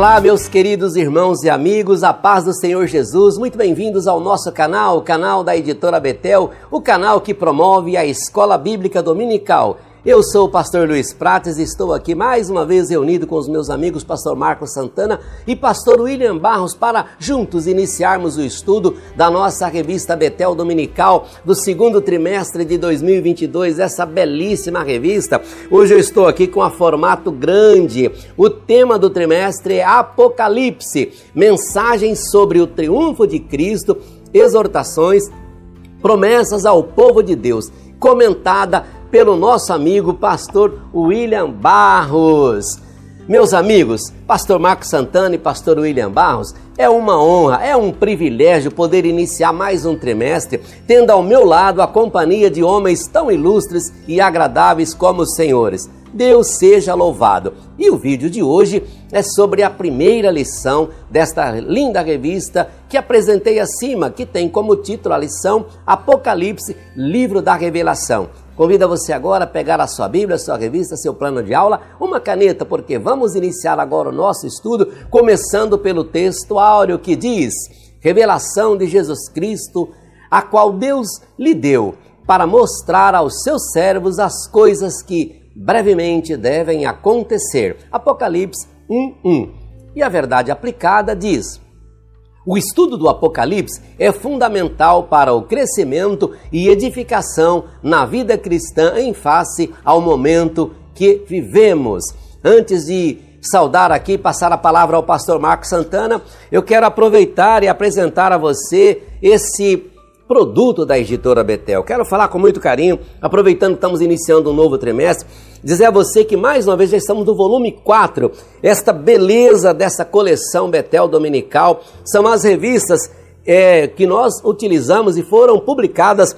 Olá, meus queridos irmãos e amigos, a paz do Senhor Jesus, muito bem-vindos ao nosso canal, o canal da editora Betel, o canal que promove a escola bíblica dominical. Eu sou o pastor Luiz Prates e estou aqui mais uma vez reunido com os meus amigos pastor Marcos Santana e pastor William Barros para juntos iniciarmos o estudo da nossa revista Betel Dominical do segundo trimestre de 2022, essa belíssima revista. Hoje eu estou aqui com a formato grande. O tema do trimestre é Apocalipse, mensagens sobre o triunfo de Cristo, exortações, promessas ao povo de Deus, comentada pelo nosso amigo pastor William Barros. Meus amigos, pastor Marcos Santana e pastor William Barros, é uma honra, é um privilégio poder iniciar mais um trimestre tendo ao meu lado a companhia de homens tão ilustres e agradáveis como os senhores. Deus seja louvado. E o vídeo de hoje é sobre a primeira lição desta linda revista que apresentei acima, que tem como título a lição Apocalipse, livro da revelação. Convido você agora a pegar a sua Bíblia, a sua revista, seu plano de aula, uma caneta, porque vamos iniciar agora o nosso estudo, começando pelo texto áureo que diz: Revelação de Jesus Cristo, a qual Deus lhe deu para mostrar aos seus servos as coisas que brevemente devem acontecer. Apocalipse 1:1. E a verdade aplicada diz: o estudo do Apocalipse é fundamental para o crescimento e edificação na vida cristã em face ao momento que vivemos. Antes de saudar aqui, passar a palavra ao pastor Marcos Santana, eu quero aproveitar e apresentar a você esse produto da editora Betel. Quero falar com muito carinho, aproveitando que estamos iniciando um novo trimestre, dizer a você que mais uma vez já estamos no volume 4. Esta beleza dessa coleção Betel Dominical são as revistas é, que nós utilizamos e foram publicadas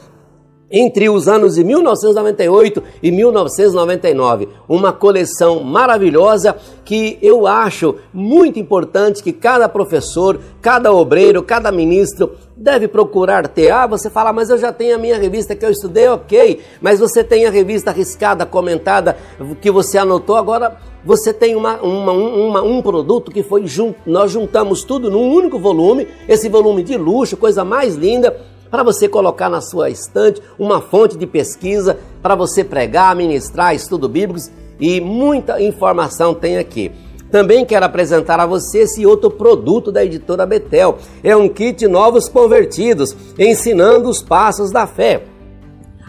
entre os anos de 1998 e 1999. Uma coleção maravilhosa que eu acho muito importante que cada professor, cada obreiro, cada ministro deve procurar ter. Ah, você fala, mas eu já tenho a minha revista que eu estudei, ok, mas você tem a revista arriscada, comentada, que você anotou, agora você tem uma, uma, uma, um produto que foi nós juntamos tudo num único volume, esse volume de luxo, coisa mais linda, para você colocar na sua estante uma fonte de pesquisa para você pregar, ministrar, estudo bíblicos e muita informação tem aqui. Também quero apresentar a você esse outro produto da editora Betel. É um kit Novos Convertidos, ensinando os passos da fé.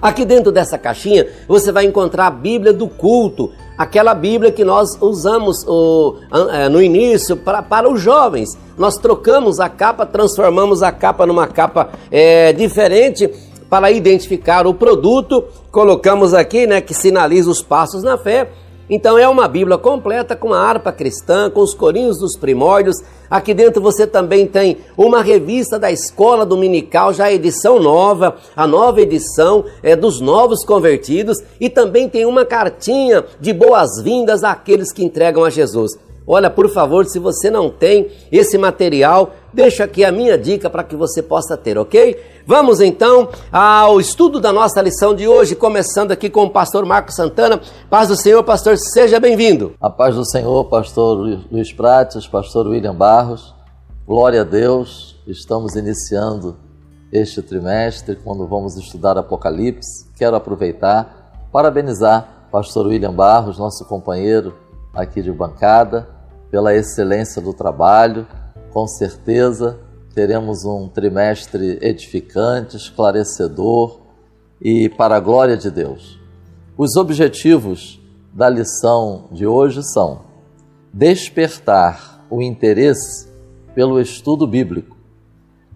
Aqui dentro dessa caixinha você vai encontrar a Bíblia do culto, aquela Bíblia que nós usamos o, é, no início pra, para os jovens. Nós trocamos a capa, transformamos a capa numa capa é, diferente para identificar o produto. Colocamos aqui, né, que sinaliza os passos na fé. Então é uma Bíblia completa com a harpa cristã, com os corinhos dos primórdios. Aqui dentro você também tem uma revista da Escola Dominical, já a edição nova, a nova edição é dos novos convertidos e também tem uma cartinha de boas-vindas àqueles que entregam a Jesus. Olha, por favor, se você não tem esse material, deixa aqui a minha dica para que você possa ter, ok? Vamos então ao estudo da nossa lição de hoje, começando aqui com o pastor Marcos Santana. Paz do Senhor, pastor, seja bem-vindo. A paz do Senhor, pastor Luiz Prates, pastor William Barros. Glória a Deus, estamos iniciando este trimestre quando vamos estudar Apocalipse. Quero aproveitar, parabenizar pastor William Barros, nosso companheiro aqui de bancada, pela excelência do trabalho. Com certeza teremos um trimestre edificante, esclarecedor e para a glória de Deus. Os objetivos da lição de hoje são despertar o interesse pelo estudo bíblico,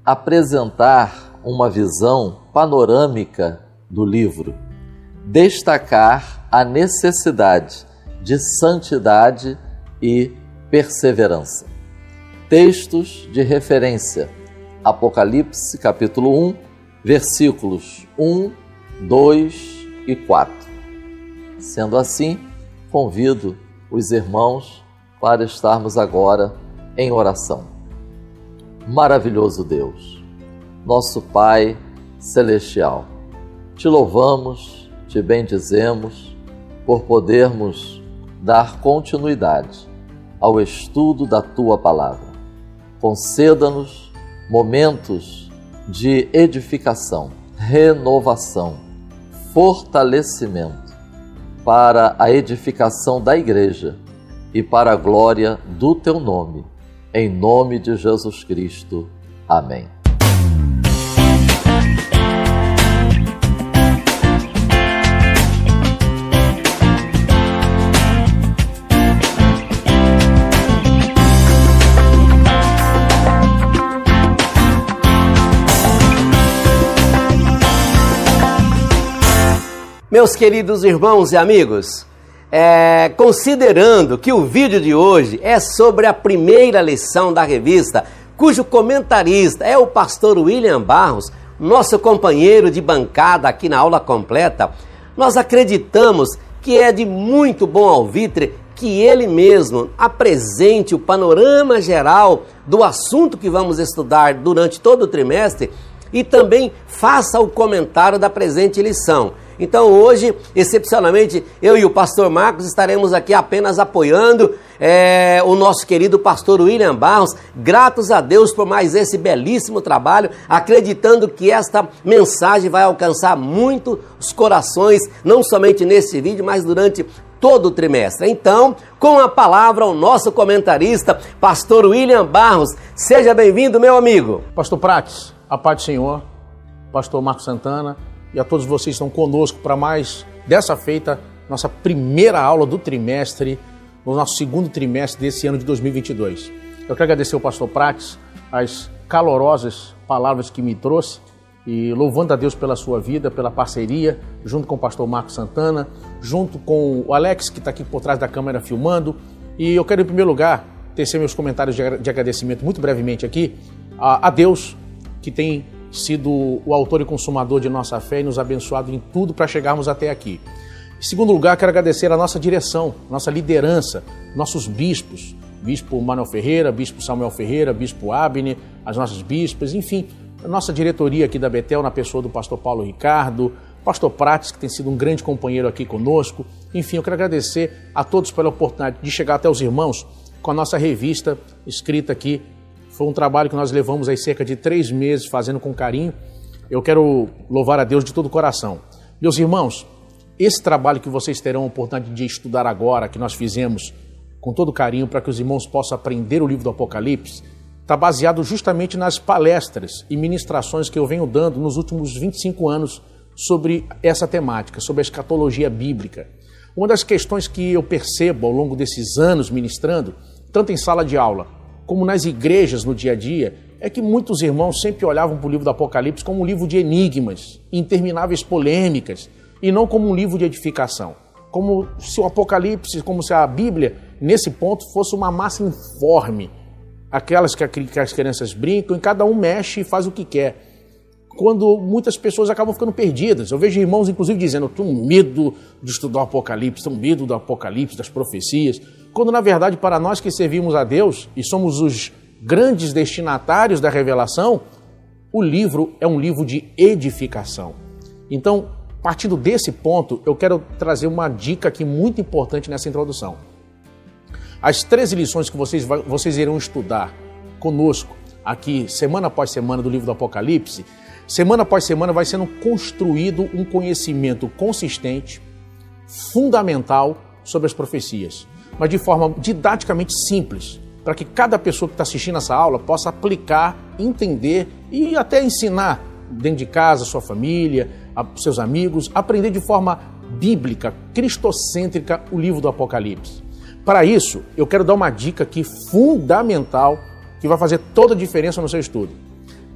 apresentar uma visão panorâmica do livro, destacar a necessidade de santidade e perseverança. Textos de referência: Apocalipse, capítulo 1, versículos 1, 2 e 4. Sendo assim, convido os irmãos para estarmos agora em oração. Maravilhoso Deus, nosso Pai celestial, te louvamos, te bendizemos por podermos dar continuidade ao estudo da tua palavra. Conceda-nos momentos de edificação, renovação, fortalecimento para a edificação da igreja e para a glória do teu nome. Em nome de Jesus Cristo. Amém. Meus queridos irmãos e amigos, é, considerando que o vídeo de hoje é sobre a primeira lição da revista, cujo comentarista é o pastor William Barros, nosso companheiro de bancada aqui na aula completa, nós acreditamos que é de muito bom alvitre que ele mesmo apresente o panorama geral do assunto que vamos estudar durante todo o trimestre e também faça o comentário da presente lição. Então hoje, excepcionalmente, eu e o pastor Marcos estaremos aqui apenas apoiando é, o nosso querido pastor William Barros, gratos a Deus por mais esse belíssimo trabalho, acreditando que esta mensagem vai alcançar muito os corações, não somente nesse vídeo, mas durante todo o trimestre. Então, com a palavra, o nosso comentarista, pastor William Barros. Seja bem-vindo, meu amigo. Pastor Prates, a paz do Senhor, pastor Marcos Santana e a todos vocês que estão conosco para mais dessa feita, nossa primeira aula do trimestre, no nosso segundo trimestre desse ano de 2022. Eu quero agradecer ao pastor Prates as calorosas palavras que me trouxe e louvando a Deus pela sua vida, pela parceria, junto com o pastor Marcos Santana, junto com o Alex, que está aqui por trás da câmera filmando. E eu quero, em primeiro lugar, tecer meus comentários de agradecimento muito brevemente aqui a, Deus, que tem sido o autor e consumador de nossa fé e nos abençoado em tudo para chegarmos até aqui. Em segundo lugar, quero agradecer a nossa direção, nossa liderança, nossos bispos, Bispo Manuel Ferreira, Bispo Samuel Ferreira, Bispo Abner, as nossas bispas, enfim, a nossa diretoria aqui da Betel, na pessoa do pastor Paulo Ricardo, pastor Prates, que tem sido um grande companheiro aqui conosco. Enfim, eu quero agradecer a todos pela oportunidade de chegar até os irmãos com a nossa revista escrita aqui foi um trabalho que nós levamos aí cerca de três meses fazendo com carinho. Eu quero louvar a Deus de todo o coração. Meus irmãos, esse trabalho que vocês terão a oportunidade de estudar agora, que nós fizemos com todo carinho para que os irmãos possam aprender o livro do Apocalipse, está baseado justamente nas palestras e ministrações que eu venho dando nos últimos 25 anos sobre essa temática, sobre a escatologia bíblica. Uma das questões que eu percebo ao longo desses anos ministrando, tanto em sala de aula como nas igrejas no dia a dia, é que muitos irmãos sempre olhavam para o livro do Apocalipse como um livro de enigmas, intermináveis polêmicas, e não como um livro de edificação. Como se o Apocalipse, como se a Bíblia, nesse ponto, fosse uma massa informe. Aquelas que, as crianças brincam e cada um mexe e faz o que quer. Quando muitas pessoas acabam ficando perdidas. Eu vejo irmãos, inclusive, dizendo: Eu tenho medo de estudar o Apocalipse, tenho medo do Apocalipse, das profecias quando na verdade para nós que servimos a Deus e somos os grandes destinatários da revelação, o livro é um livro de edificação. Então, partindo desse ponto, eu quero trazer uma dica aqui muito importante nessa introdução. As 13 lições que vocês, vocês irão estudar conosco aqui, semana após semana, do livro do Apocalipse, semana após semana vai sendo construído um conhecimento consistente, fundamental sobre as profecias mas de forma didaticamente simples, para que cada pessoa que está assistindo essa aula possa aplicar, entender e até ensinar dentro de casa, sua família, seus amigos, aprender de forma bíblica, cristocêntrica, o livro do Apocalipse. Para isso, eu quero dar uma dica aqui fundamental que vai fazer toda a diferença no seu estudo.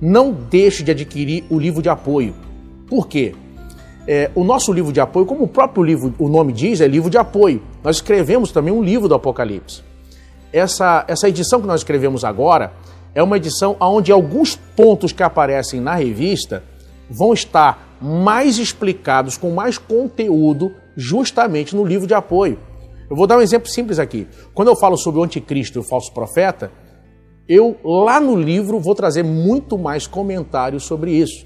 Não deixe de adquirir o livro de apoio. Por quê? É, o nosso livro de apoio, como o próprio livro, o nome diz, é livro de apoio. Nós escrevemos também um livro do Apocalipse. Essa, essa edição que nós escrevemos agora é uma edição onde alguns pontos que aparecem na revista vão estar mais explicados, com mais conteúdo, justamente no livro de apoio. Eu vou dar um exemplo simples aqui. Quando eu falo sobre o anticristo e o falso profeta, eu lá no livro vou trazer muito mais comentários sobre isso.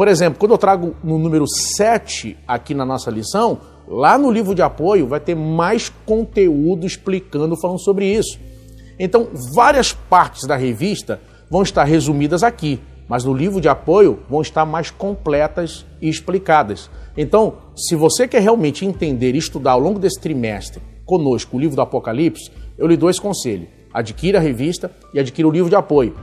Por exemplo, quando eu trago no número 7 aqui na nossa lição, Lá no livro de apoio vai ter mais conteúdo explicando, falando sobre isso. Então, várias partes da revista vão estar resumidas aqui, mas no livro de apoio vão estar mais completas e explicadas. Então, se você quer realmente entender e estudar ao longo desse trimestre conosco o livro do Apocalipse, eu lhe dou esse conselho. Adquira a revista e adquira o livro de apoio.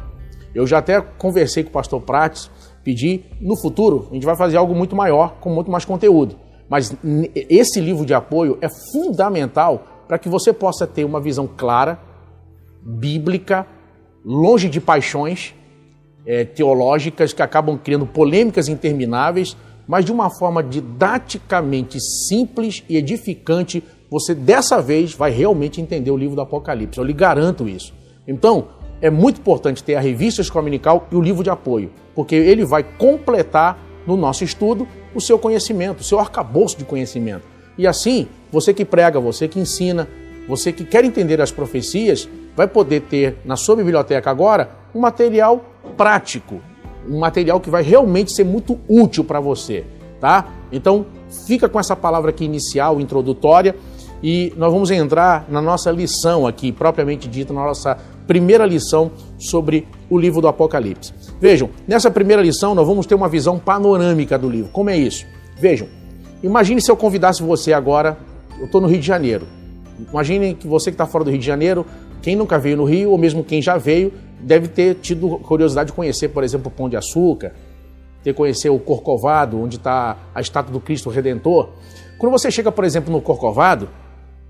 Eu já até conversei com o pastor Prates, pedi, no futuro, a gente vai fazer algo muito maior, com muito mais conteúdo. Mas esse livro de apoio é fundamental para que você possa ter uma visão clara, bíblica, longe de paixões é, teológicas que acabam criando polêmicas intermináveis, mas de uma forma didaticamente simples e edificante, você dessa vez vai realmente entender o livro do Apocalipse. Eu lhe garanto isso. Então, é muito importante ter a revista Escominical e o livro de apoio, porque ele vai completar no nosso estudo o seu conhecimento, o seu arcabouço de conhecimento. E assim, você que prega, você que ensina, você que quer entender as profecias, vai poder ter na sua biblioteca agora um material prático, um material que vai realmente ser muito útil para você, tá? Então, fica com essa palavra aqui inicial, introdutória, e nós vamos entrar na nossa lição aqui, propriamente dita, na nossa primeira lição sobre o livro do Apocalipse. Vejam, nessa primeira lição nós vamos ter uma visão panorâmica do livro. Como é isso? Vejam, imagine se eu convidasse você agora, eu estou no Rio de Janeiro. Imagine que você que está fora do Rio de Janeiro, quem nunca veio no Rio, ou mesmo quem já veio, deve ter tido curiosidade de conhecer, por exemplo, o Pão de Açúcar, ter conhecer o Corcovado, onde está a estátua do Cristo Redentor. Quando você chega, por exemplo, no Corcovado,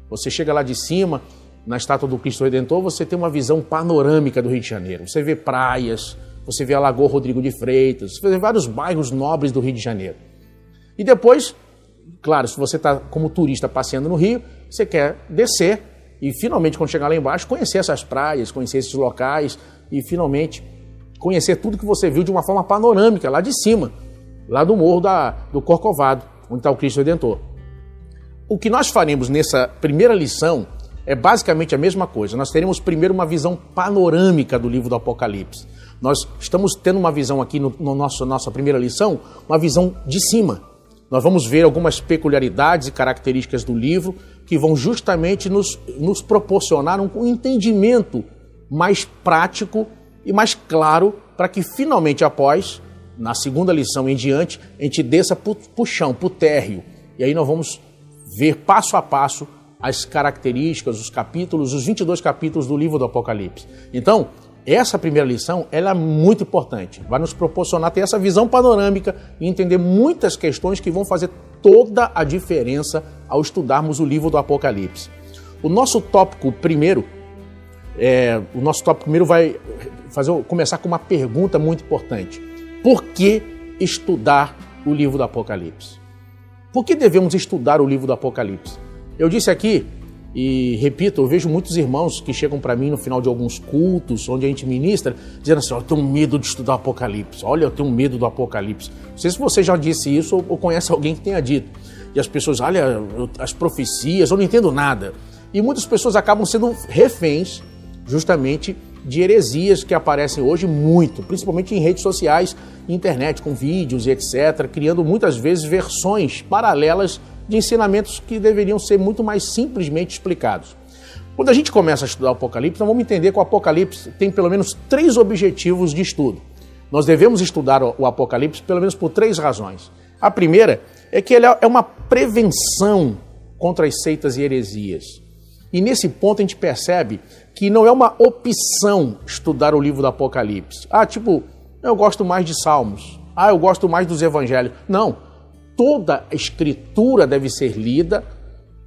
você chega lá de cima, na estátua do Cristo Redentor, você tem uma visão panorâmica do Rio de Janeiro. Você vê praias, você vê a Lagoa Rodrigo de Freitas, você vê vários bairros nobres do Rio de Janeiro. E depois, claro, se você está como turista passeando no Rio, você quer descer e finalmente, quando chegar lá embaixo, conhecer essas praias, conhecer esses locais e finalmente conhecer tudo que você viu de uma forma panorâmica, lá de cima, lá do morro da, do Corcovado, onde está o Cristo Redentor. O que nós faremos nessa primeira lição é basicamente a mesma coisa. Nós teremos primeiro uma visão panorâmica do livro do Apocalipse. Nós estamos tendo uma visão aqui no, no nosso nossa primeira lição, uma visão de cima. Nós vamos ver algumas peculiaridades e características do livro que vão justamente nos, nos proporcionar um entendimento mais prático e mais claro para que finalmente após, na segunda lição em diante, a gente desça para o chão, para o térreo. E aí nós vamos ver passo a passo as características, os capítulos, os 22 capítulos do livro do Apocalipse. Então, essa primeira lição ela é muito importante. Vai nos proporcionar ter essa visão panorâmica e entender muitas questões que vão fazer toda a diferença ao estudarmos o livro do Apocalipse. O nosso tópico primeiro, é, o nosso tópico primeiro vai fazer, começar com uma pergunta muito importante. Por que estudar o livro do Apocalipse? Por que devemos estudar o livro do Apocalipse? Eu disse aqui, e repito, eu vejo muitos irmãos que chegam para mim no final de alguns cultos, onde a gente ministra, dizendo assim: eu tenho medo de estudar Apocalipse. Olha, eu tenho medo do Apocalipse. Não sei se você já disse isso ou conhece alguém que tenha dito. E as pessoas, olha, as profecias, eu não entendo nada. E muitas pessoas acabam sendo reféns, justamente, de heresias que aparecem hoje muito, principalmente em redes sociais, internet, com vídeos e etc., criando muitas vezes versões paralelas de ensinamentos que deveriam ser muito mais simplesmente explicados. Quando a gente começa a estudar o Apocalipse, nós vamos entender que o Apocalipse tem pelo menos três objetivos de estudo. Nós devemos estudar o Apocalipse pelo menos por três razões. A primeira é que ele é uma prevenção contra as seitas e heresias. E nesse ponto a gente percebe que não é uma opção estudar o livro do Apocalipse. Ah, tipo, eu gosto mais de Salmos. Ah, eu gosto mais dos Evangelhos. Não. Toda a escritura deve ser lida,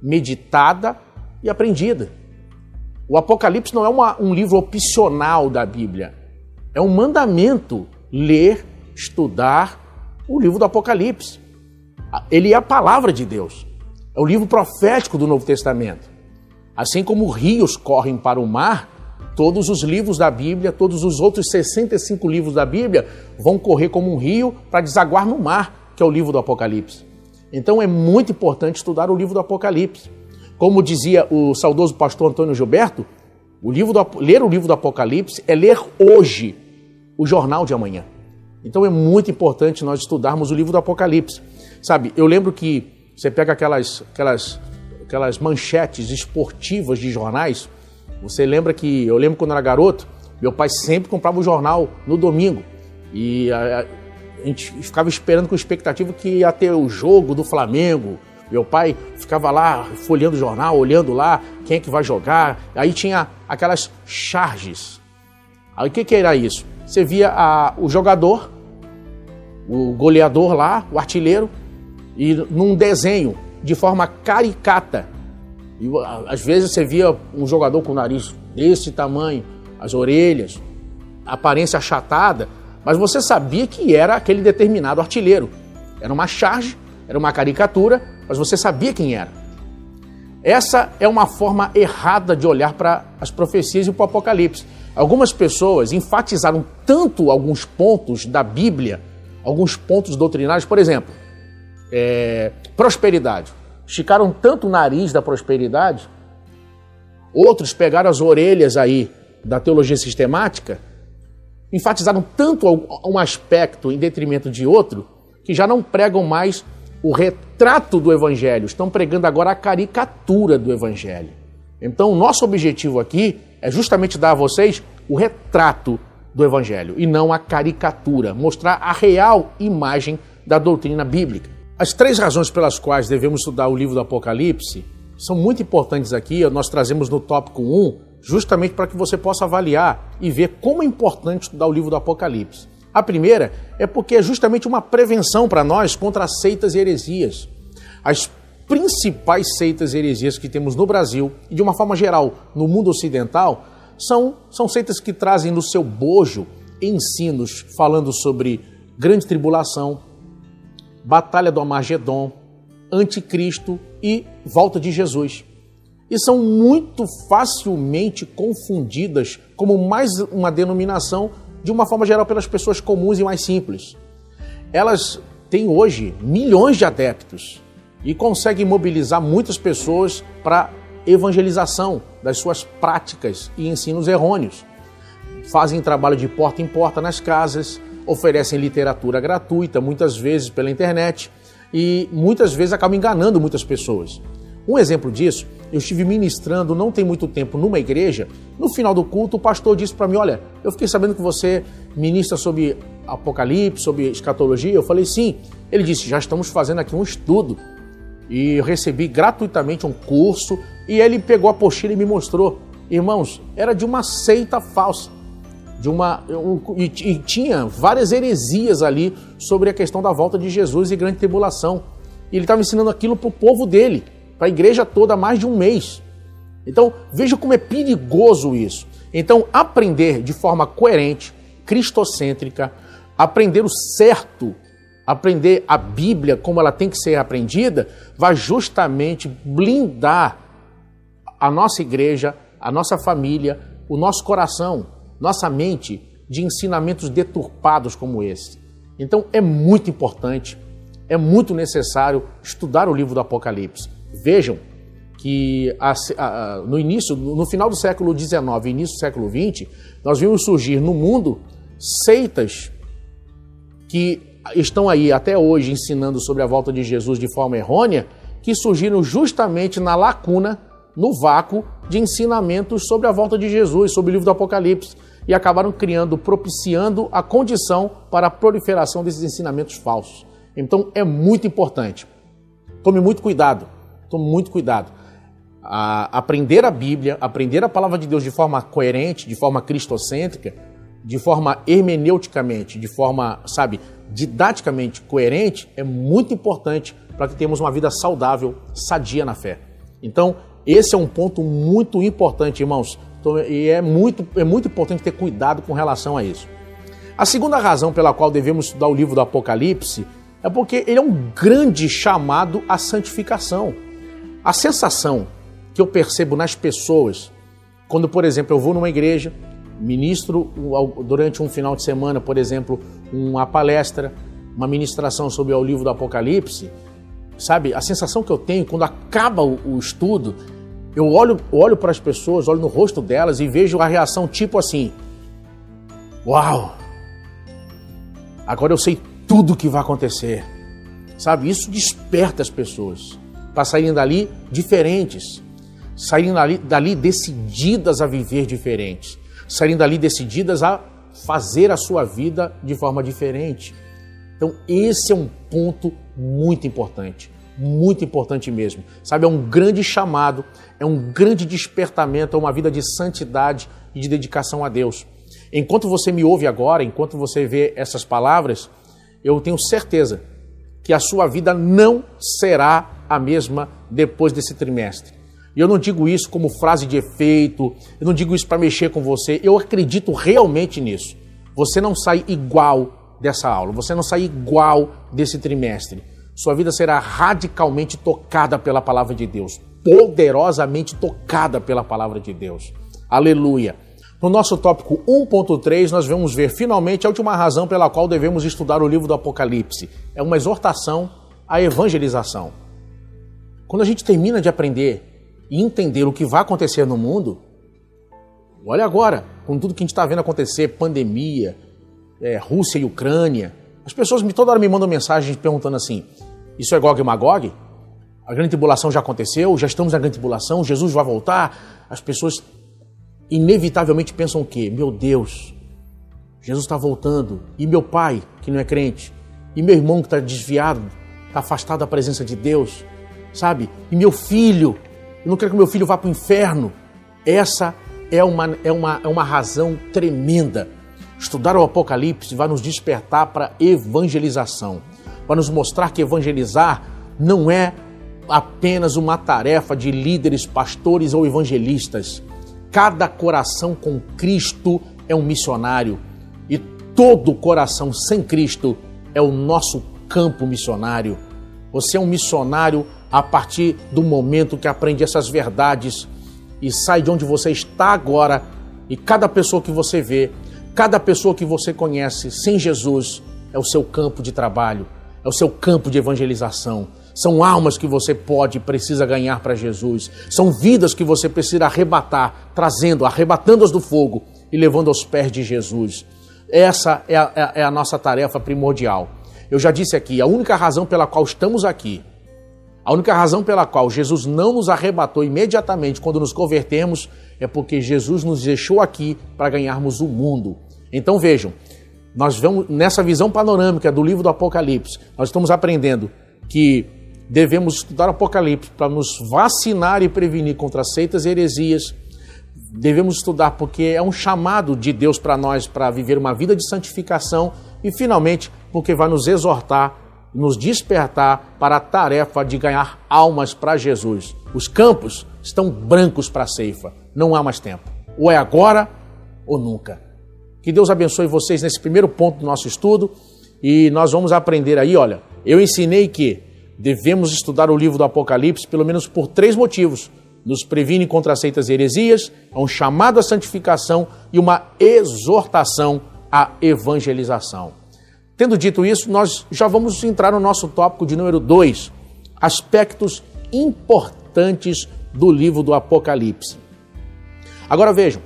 meditada e aprendida. O Apocalipse não é uma, um livro opcional da Bíblia. É um mandamento ler, estudar o livro do Apocalipse. Ele é a palavra de Deus. É o livro profético do Novo Testamento. Assim como rios correm para o mar, todos os livros da Bíblia, todos os outros 65 livros da Bíblia vão correr como um rio para desaguar no mar, que é o livro do Apocalipse. Então é muito importante estudar o livro do Apocalipse. Como dizia o saudoso pastor Antônio Gilberto, o livro do, ler o livro do Apocalipse é ler hoje o jornal de amanhã. Então é muito importante nós estudarmos o livro do Apocalipse. Sabe, eu lembro que você pega aquelas, aquelas, aquelas manchetes esportivas de jornais, você lembra que, eu lembro quando era garoto, meu pai sempre comprava o jornal no domingo. E a, a, gente ficava esperando com expectativa que ia ter o jogo do Flamengo. Meu pai ficava lá folheando o jornal, olhando lá quem é que vai jogar. Aí tinha aquelas charges. Aí o que, que era isso? Você via a, o jogador, o goleador lá, o artilheiro, e num desenho de forma caricata. E, às vezes você via um jogador com o nariz desse tamanho, as orelhas, aparência achatada, mas você sabia que era aquele determinado artilheiro. Era uma charge, era uma caricatura, mas você sabia quem era. Essa é uma forma errada de olhar para as profecias e para o Apocalipse. Algumas pessoas enfatizaram tanto alguns pontos da Bíblia, alguns pontos doutrinários, por exemplo, é, prosperidade. Esticaram tanto o nariz da prosperidade, outros pegaram as orelhas aí da teologia sistemática, enfatizaram tanto um aspecto em detrimento de outro, que já não pregam mais o retrato do Evangelho, estão pregando agora a caricatura do Evangelho. Então, o nosso objetivo aqui é justamente dar a vocês o retrato do Evangelho e não a caricatura, mostrar a real imagem da doutrina bíblica. As três razões pelas quais devemos estudar o livro do Apocalipse são muito importantes aqui, nós trazemos no tópico 1, justamente para que você possa avaliar e ver como é importante estudar o livro do Apocalipse. A primeira é porque é justamente uma prevenção para nós contra as seitas e heresias. As principais seitas e heresias que temos no Brasil e de uma forma geral no mundo ocidental são, são seitas que trazem no seu bojo ensinos falando sobre grande tribulação, Batalha do Amagedon, Anticristo e Volta de Jesus. E são muito facilmente confundidas como mais uma denominação, de uma forma geral, pelas pessoas comuns e mais simples. Elas têm hoje milhões de adeptos e conseguem mobilizar muitas pessoas para evangelização das suas práticas e ensinos errôneos. Fazem trabalho de porta em porta nas casas, oferecem literatura gratuita, muitas vezes pela internet, e muitas vezes acabam enganando muitas pessoas. Um exemplo disso, eu estive ministrando não tem muito tempo numa igreja. No final do culto, o pastor disse para mim: Olha, eu fiquei sabendo que você ministra sobre Apocalipse, sobre escatologia. Eu falei: Sim. Ele disse: Já estamos fazendo aqui um estudo. E eu recebi gratuitamente um curso. E ele pegou a apostila e me mostrou. Irmãos, era de uma seita falsa de uma um, e, e, tinha várias heresias ali sobre a questão da volta de Jesus e grande tribulação. E ele estava ensinando aquilo para o povo dele, para a igreja toda há mais de um mês. Então veja como é perigoso isso. Então aprender de forma coerente, cristocêntrica, aprender o certo, aprender a Bíblia como ela tem que ser aprendida, vai justamente blindar a nossa igreja, a nossa família, o nosso coração nossa mente de ensinamentos deturpados como esse. Então é muito importante, é muito necessário estudar o livro do Apocalipse. Vejam que no início, no final do século XIX início do século XX, nós vimos surgir no mundo seitas que estão aí até hoje ensinando sobre a volta de Jesus de forma errônea, que surgiram justamente na lacuna, no vácuo de ensinamentos sobre a volta de Jesus, sobre o livro do Apocalipse e acabaram criando, propiciando a condição para a proliferação desses ensinamentos falsos. Então é muito importante. Tome muito cuidado, tome muito cuidado. A aprender a Bíblia, aprender a palavra de Deus de forma coerente, de forma cristocêntrica, de forma hermeneuticamente, de forma, sabe, didaticamente coerente, é muito importante para que tenhamos uma vida saudável, sadia na fé. Então, esse é um ponto muito importante, irmãos. Então, e é muito, é muito importante ter cuidado com relação a isso. A segunda razão pela qual devemos estudar o livro do Apocalipse é porque ele é um grande chamado à santificação. A sensação que eu percebo nas pessoas, quando, por exemplo, eu vou numa igreja, ministro durante um final de semana, por exemplo, uma palestra, uma ministração sobre o livro do Apocalipse, sabe? A sensação que eu tenho quando acaba o estudo eu olho, olho para as pessoas, olho no rosto delas e vejo a reação tipo assim: Uau! Agora eu sei tudo o que vai acontecer. Sabe? Isso desperta as pessoas para saírem dali diferentes, saírem dali, dali decididas a viver diferentes, saírem dali decididas a fazer a sua vida de forma diferente. Então, esse é um ponto muito importante, muito importante mesmo. Sabe, é um grande chamado, é um grande despertamento a uma vida de santidade e de dedicação a Deus. Enquanto você me ouve agora, enquanto você vê essas palavras, eu tenho certeza que a sua vida não será a mesma depois desse trimestre. E eu não digo isso como frase de efeito, eu não digo isso para mexer com você, eu acredito realmente nisso. Você não sai igual dessa aula, você não sai igual desse trimestre. Sua vida será radicalmente tocada pela palavra de Deus, poderosamente tocada pela palavra de Deus. Aleluia. No nosso tópico 1.3, nós vamos ver finalmente a última razão pela qual devemos estudar o livro do Apocalipse. É uma exortação à evangelização. Quando a gente termina de aprender e entender o que vai acontecer no mundo, olha agora, com tudo que a gente está vendo acontecer, pandemia, é, Rússia e Ucrânia, as pessoas me, toda hora me mandam mensagens perguntando assim: isso é Gog e Magog? A grande tribulação já aconteceu? Já estamos na grande tribulação? Jesus vai voltar? As pessoas inevitavelmente pensam o quê? Meu Deus, Jesus está voltando. E meu pai, que não é crente? E meu irmão que está desviado, está afastado da presença de Deus? Sabe? E meu filho, eu não quero que meu filho vá para o inferno. Essa é uma, é, uma, é uma razão tremenda. Estudar o Apocalipse vai nos despertar para evangelização, vai nos mostrar que evangelizar não é apenas uma tarefa de líderes, pastores ou evangelistas Cada coração com Cristo é um missionário e todo coração sem Cristo é o nosso campo missionário. Você é um missionário a partir do momento que aprende essas verdades e sai de onde você está agora. E cada pessoa que você vê, cada pessoa que você conhece sem Jesus é o seu campo de trabalho, é o seu campo de evangelização são almas que você pode e precisa ganhar para Jesus. São vidas que você precisa arrebatar, trazendo, arrebatando-as do fogo e levando aos pés de Jesus. Essa é a, é a nossa tarefa primordial. Eu já disse aqui, a única razão pela qual estamos aqui, a única razão pela qual Jesus não nos arrebatou imediatamente quando nos convertemos é porque Jesus nos deixou aqui para ganharmos o mundo. Então vejam, nós vamos nessa visão panorâmica do livro do Apocalipse, nós estamos aprendendo que devemos estudar o Apocalipse para nos vacinar e prevenir contra seitas e heresias. Devemos estudar porque é um chamado de Deus para nós para viver uma vida de santificação e, finalmente, porque vai nos exortar, nos despertar para a tarefa de ganhar almas para Jesus. Os campos estão brancos para a ceifa, não há mais tempo. Ou é agora ou nunca. Que Deus abençoe vocês nesse primeiro ponto do nosso estudo e nós vamos aprender aí, olha, eu ensinei que devemos estudar o livro do Apocalipse pelo menos por três motivos. Nos previne contra seitas e heresias, é um chamado à santificação e uma exortação à evangelização. Tendo dito isso, nós já vamos entrar no nosso tópico de número 2, aspectos importantes do livro do Apocalipse. Agora vejam,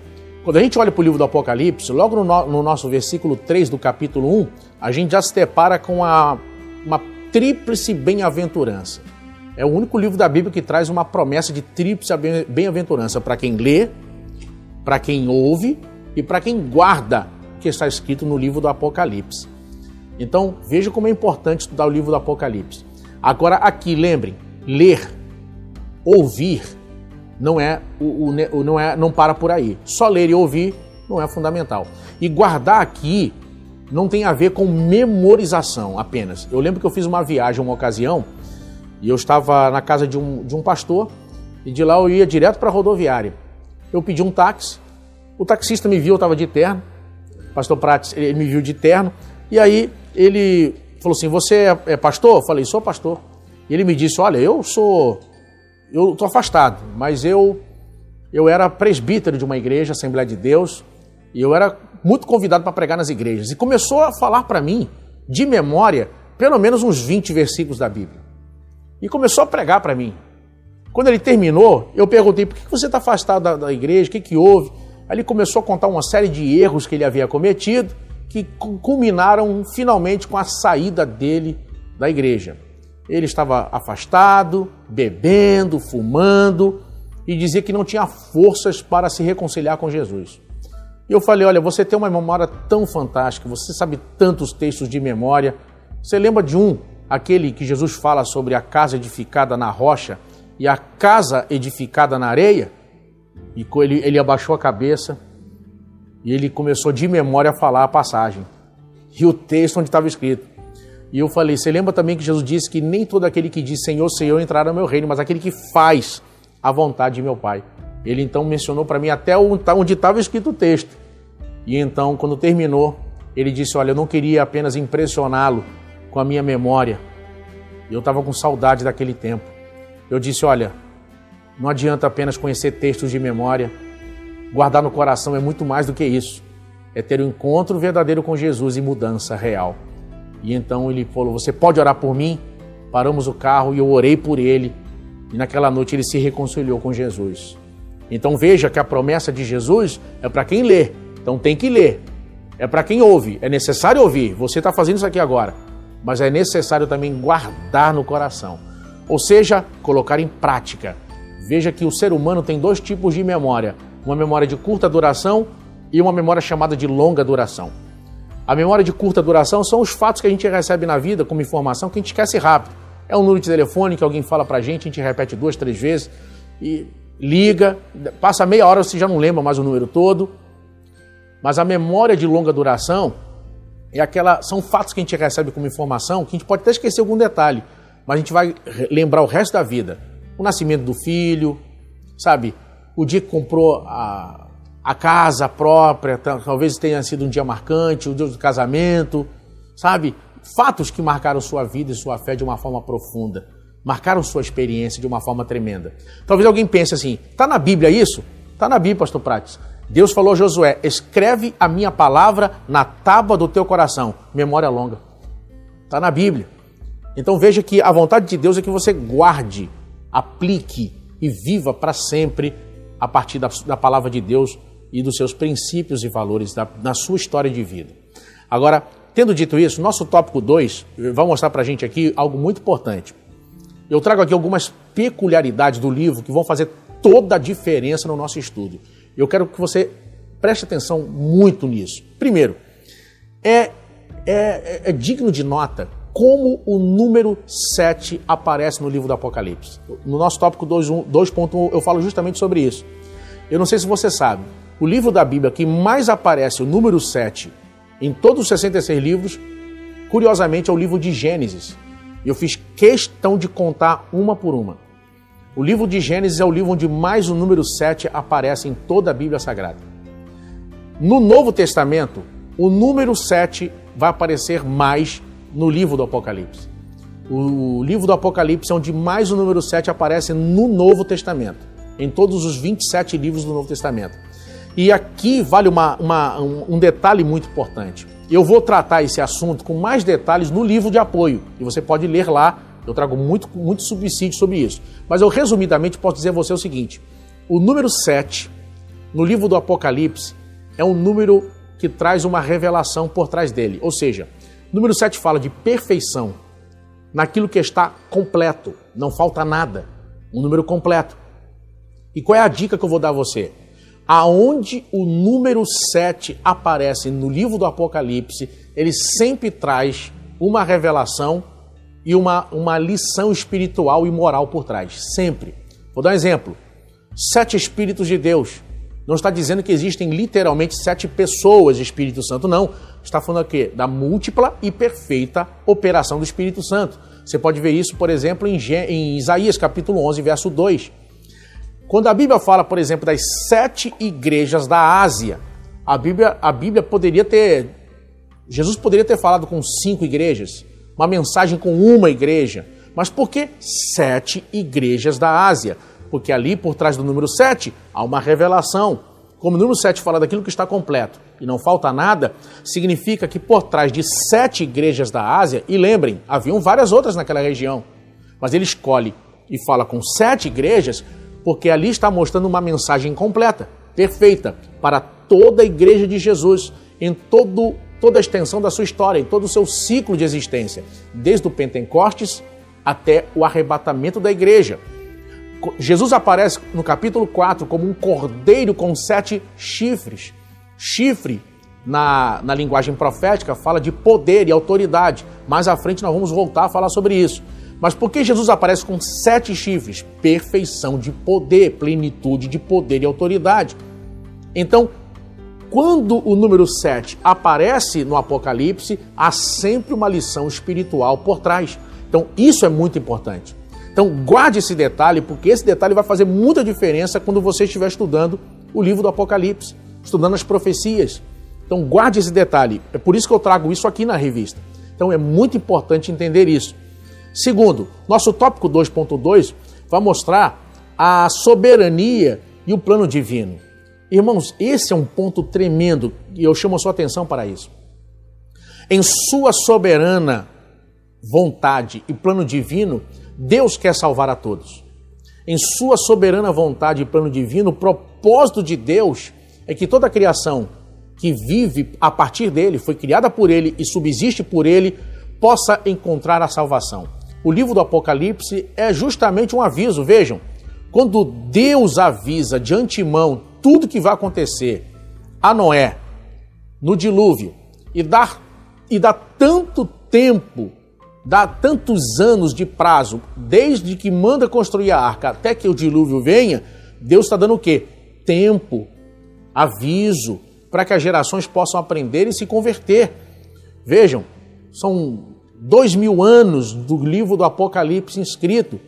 quando a gente olha para o livro do Apocalipse, logo no, no nosso versículo 3 do capítulo 1, a gente já se depara com a, uma tríplice bem-aventurança. É o único livro da Bíblia que traz uma promessa de tríplice bem-aventurança para quem lê, para quem ouve e para quem guarda o que está escrito no livro do Apocalipse. Então, veja como é importante estudar o livro do Apocalipse. Agora, aqui, lembrem, ler, ouvir, não é, o, o, não é, não para por aí. Só ler e ouvir não é fundamental. E guardar aqui não tem a ver com memorização apenas. Eu lembro que eu fiz uma viagem uma ocasião e eu estava na casa de um, de um pastor e de lá eu ia direto para a rodoviária. Eu pedi um táxi, o taxista me viu, eu estava de terno, o pastor Prates ele me viu de terno e aí ele falou assim: Você é, é pastor? Eu falei: Sou pastor. E ele me disse: Olha, eu sou. Eu estou afastado, mas eu, eu era presbítero de uma igreja, Assembleia de Deus, e eu era muito convidado para pregar nas igrejas. E começou a falar para mim, de memória, pelo menos uns 20 versículos da Bíblia. E começou a pregar para mim. Quando ele terminou, eu perguntei por que você está afastado da, da igreja, o que, que houve? Aí ele começou a contar uma série de erros que ele havia cometido, que culminaram finalmente com a saída dele da igreja. Ele estava afastado, bebendo, fumando e dizia que não tinha forças para se reconciliar com Jesus. E eu falei: Olha, você tem uma memória tão fantástica, você sabe tantos textos de memória. Você lembra de um, aquele que Jesus fala sobre a casa edificada na rocha e a casa edificada na areia? E ele, ele abaixou a cabeça e ele começou de memória a falar a passagem e o texto onde estava escrito. E eu falei: Você lembra também que Jesus disse que nem todo aquele que diz Senhor, Senhor entrará no meu reino, mas aquele que faz a vontade de meu Pai. Ele então mencionou para mim até onde estava escrito o texto. E então, quando terminou, ele disse: Olha, eu não queria apenas impressioná-lo com a minha memória. Eu estava com saudade daquele tempo. Eu disse: Olha, não adianta apenas conhecer textos de memória. Guardar no coração é muito mais do que isso. É ter um encontro verdadeiro com Jesus e mudança real. E então ele falou: Você pode orar por mim? Paramos o carro e eu orei por ele. E naquela noite ele se reconciliou com Jesus. Então veja que a promessa de Jesus é para quem lê. Então tem que ler. É para quem ouve. É necessário ouvir. Você está fazendo isso aqui agora. Mas é necessário também guardar no coração. Ou seja, colocar em prática. Veja que o ser humano tem dois tipos de memória: uma memória de curta duração e uma memória chamada de longa duração. A memória de curta duração são os fatos que a gente recebe na vida como informação que a gente esquece rápido. É um número de telefone que alguém fala pra gente, a gente repete duas, três vezes e liga, passa meia hora você já não lembra mais o número todo. Mas a memória de longa duração é aquela, são fatos que a gente recebe como informação que a gente pode até esquecer algum detalhe, mas a gente vai lembrar o resto da vida. O nascimento do filho, sabe? O dia que comprou a, a casa própria, talvez tenha sido um dia marcante, o dia do casamento, sabe? Fatos que marcaram sua vida e sua fé de uma forma profunda, marcaram sua experiência de uma forma tremenda. Talvez alguém pense assim: tá na Bíblia isso? Tá na Bíblia, Pastor Prates. Deus falou a Josué: escreve a minha palavra na tábua do teu coração. Memória longa. Tá na Bíblia. Então veja que a vontade de Deus é que você guarde, aplique e viva para sempre a partir da, da palavra de Deus e dos seus princípios e valores da, na sua história de vida. Agora, tendo dito isso, nosso tópico 2 vai mostrar para a gente aqui algo muito importante. Eu trago aqui algumas peculiaridades do livro que vão fazer toda a diferença no nosso estudo. Eu quero que você preste atenção muito nisso. Primeiro, é, é, é digno de nota como o número 7 aparece no livro do Apocalipse. No nosso tópico 2.1 eu falo justamente sobre isso. Eu não sei se você sabe, o livro da Bíblia que mais aparece o número 7 em todos os 66 livros, curiosamente, é o livro de Gênesis. Eu fiz questão de contar uma por uma. O livro de Gênesis é o livro onde mais o número 7 aparece em toda a Bíblia Sagrada. No Novo Testamento, o número 7 vai aparecer mais no livro do Apocalipse. O livro do Apocalipse é onde mais o número 7 aparece no Novo Testamento, em todos os 27 livros do Novo Testamento. E aqui vale uma, uma, um, detalhe muito importante. Eu vou tratar esse assunto com mais detalhes no livro de apoio, e você pode ler lá. Eu trago muito, muito subsídio sobre isso. Mas eu, resumidamente, posso dizer a você o seguinte: o número 7, no livro do Apocalipse, é um número que traz uma revelação por trás dele. Ou seja, número 7 fala de perfeição naquilo que está completo, não falta nada. Um número completo. E qual é a dica que eu vou dar a você? aonde o número 7 aparece no livro do Apocalipse, ele sempre traz uma revelação e uma, uma lição espiritual e moral por trás. Sempre. Vou dar um exemplo. Sete Espíritos de Deus. Não está dizendo que existem literalmente sete pessoas Espírito Santo, não. Está falando aqui da múltipla e perfeita operação do Espírito Santo. Você pode ver isso, por exemplo, em, Isaías capítulo 11, verso 2 quando a Bíblia fala, por exemplo, das sete igrejas da Ásia, a Bíblia, a Bíblia poderia ter. Jesus poderia ter falado com cinco igrejas, uma mensagem com uma igreja. Mas por que sete igrejas da Ásia? Porque ali, por trás do número sete, há uma revelação. Como o número sete fala daquilo que está completo e não falta nada, significa que por trás de sete igrejas da Ásia, e lembrem, haviam várias outras naquela região, mas ele escolhe e fala com sete igrejas porque ali está mostrando uma mensagem completa, perfeita, para toda a igreja de Jesus, em todo, toda a extensão da sua história, em todo o seu ciclo de existência, desde o Pentecostes até o arrebatamento da igreja. Jesus aparece no capítulo 4 como um cordeiro com sete chifres. Chifre, na, na linguagem profética, fala de poder e autoridade. Mais à frente nós vamos voltar a falar sobre isso. Mas por que Jesus aparece com sete chifres? Perfeição de poder, plenitude de poder e autoridade. Então, quando o número 7 aparece no Apocalipse, há sempre uma lição espiritual por trás. Então, isso é muito importante. Então, guarde esse detalhe, porque esse detalhe vai fazer muita diferença quando você estiver estudando o livro do Apocalipse, estudando as profecias. Então, guarde esse detalhe. É por isso que eu trago isso aqui na revista. Então, é muito importante entender isso. Segundo, nosso tópico 2.2 vai mostrar a soberania e o plano divino. Irmãos, esse é um ponto tremendo e eu chamo a sua atenção para isso. Em sua soberana vontade e plano divino, Deus quer salvar a todos. Em sua soberana vontade e plano divino, o propósito de Deus é que toda a criação que vive a partir dele, foi criada por ele e subsiste por ele, possa encontrar a salvação. O livro do Apocalipse é justamente um aviso, vejam, quando Deus avisa de antemão tudo que vai acontecer a Noé no dilúvio e dá, e dá tanto tempo, dá tantos anos de prazo, desde que manda construir a arca até que o dilúvio venha, Deus está dando o quê? Tempo, aviso, para que as gerações possam aprender e se converter. Vejam, são dois mil anos do livro do Apocalipse inscrito.